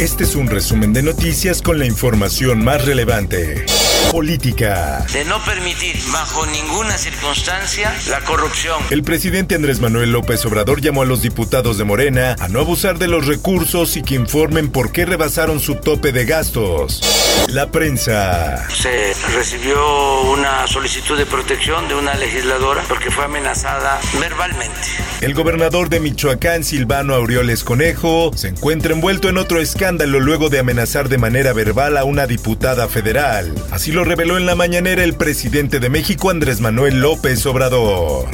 Este es un resumen de noticias con la información más relevante. Política. De no permitir bajo ninguna circunstancia la corrupción. El presidente Andrés Manuel López Obrador llamó a los diputados de Morena a no abusar de los recursos y que informen por qué rebasaron su tope de gastos. La prensa. Se recibió una solicitud de protección de una legisladora porque fue amenazada verbalmente. El gobernador de Michoacán, Silvano Aureoles Conejo, se encuentra envuelto en otro escándalo luego de amenazar de manera verbal a una diputada federal. Así lo reveló en la mañanera el presidente de México, Andrés Manuel López Obrador.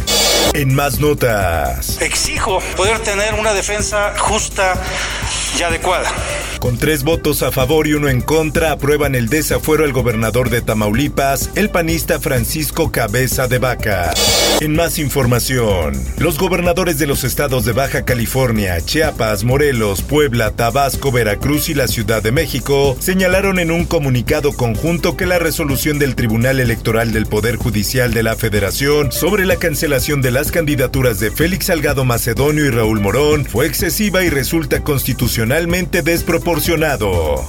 En más notas. Exijo poder tener una defensa justa y adecuada. Con tres votos a favor y uno en contra, aprueban el desafuero al gobernador de Tamaulipas, el panista Francisco Cabeza de Vaca. En más información, los gobernadores de los estados de Baja California, Chiapas, Morelos, Puebla, Tabasco, Veracruz y la Ciudad de México señalaron en un comunicado conjunto que la resolución del Tribunal Electoral del Poder Judicial de la Federación sobre la cancelación de las candidaturas de Félix Salgado Macedonio y Raúl Morón fue excesiva y resulta constitucionalmente desproporcionado.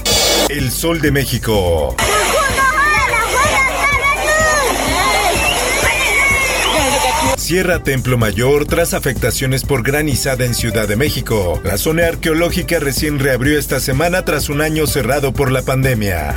El Sol de México. Cierra Templo Mayor tras afectaciones por granizada en Ciudad de México. La zona arqueológica recién reabrió esta semana tras un año cerrado por la pandemia.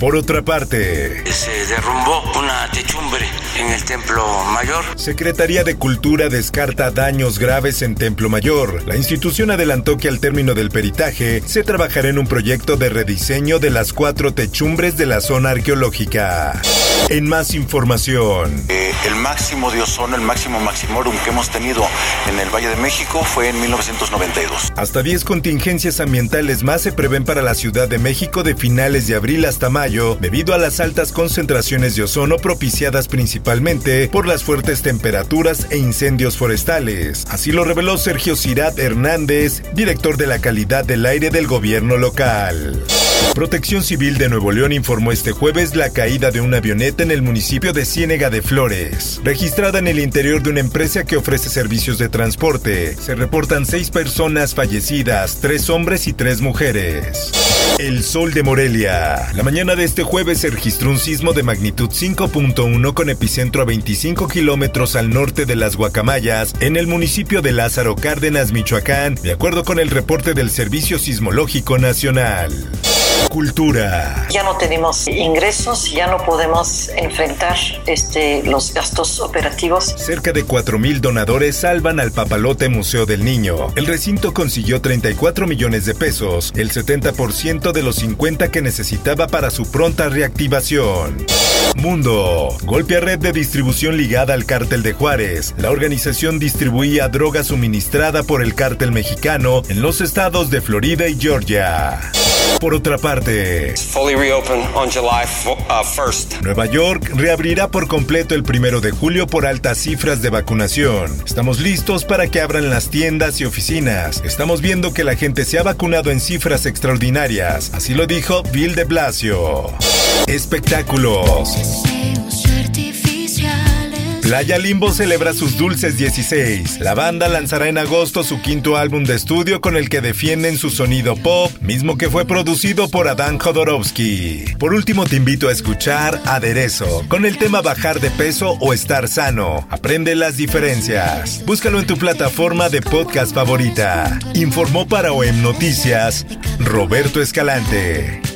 Por otra parte, Se derrumbó una techumbre en el Templo Mayor. Secretaría de Cultura descarta daños graves en Templo Mayor. La institución adelantó que al término del peritaje se trabajará en un proyecto de rediseño de las cuatro techumbres de la zona arqueológica. En más información, Eh, el máximo de ozono, el máximo maximorum que hemos tenido en el Valle de México fue en 1992. hasta 10 contingencias ambientales más se prevén para la Ciudad de México de finales de abril hasta mayo, debido a las altas concentraciones de ozono propiciadas principalmente por las fuertes temperaturas e incendios forestales. Así lo reveló Sergio Cirat Hernández, director de la calidad del aire del gobierno local. Protección Civil de Nuevo León informó este jueves la caída de una avioneta en el municipio de Ciénega de Flores, registrada en el interior de una empresa que ofrece servicios de transporte. Se reportan seis personas fallecidas, tres hombres y tres mujeres. El Sol de Morelia. La mañana de este jueves se registró un sismo de magnitud 5.1 con epicentro a 25 kilómetros al norte de las Guacamayas, en el municipio de Lázaro Cárdenas, Michoacán, de acuerdo con el reporte del Servicio Sismológico Nacional. Cultura. Ya no tenemos ingresos, ya no podemos enfrentar este, los gastos operativos. Cerca de 4.000 donadores salvan al Papalote Museo del Niño. El recinto consiguió 34 millones de pesos, el 70% de los 50 que necesitaba para su pronta reactivación. Mundo. Golpe a red de distribución ligada al cártel de Juárez. La organización distribuía droga suministrada por el cártel mexicano en los estados de Florida y Georgia. Por otra parte, fully reopen on July fo- uh, 1st. Nueva York reabrirá por completo el primero de julio por altas cifras de vacunación. Estamos listos para que abran las tiendas y oficinas. Estamos viendo que la gente se ha vacunado en cifras extraordinarias. Así lo dijo Bill de Blasio. Espectáculos. Playa Limbo celebra sus dulces 16. La banda lanzará en agosto su quinto álbum de estudio con el que defienden su sonido pop, mismo que fue producido por Adán Jodorowsky. Por último te invito a escuchar Aderezo, con el tema Bajar de peso o estar sano. Aprende las diferencias. Búscalo en tu plataforma de podcast favorita. Informó para OEM Noticias Roberto Escalante.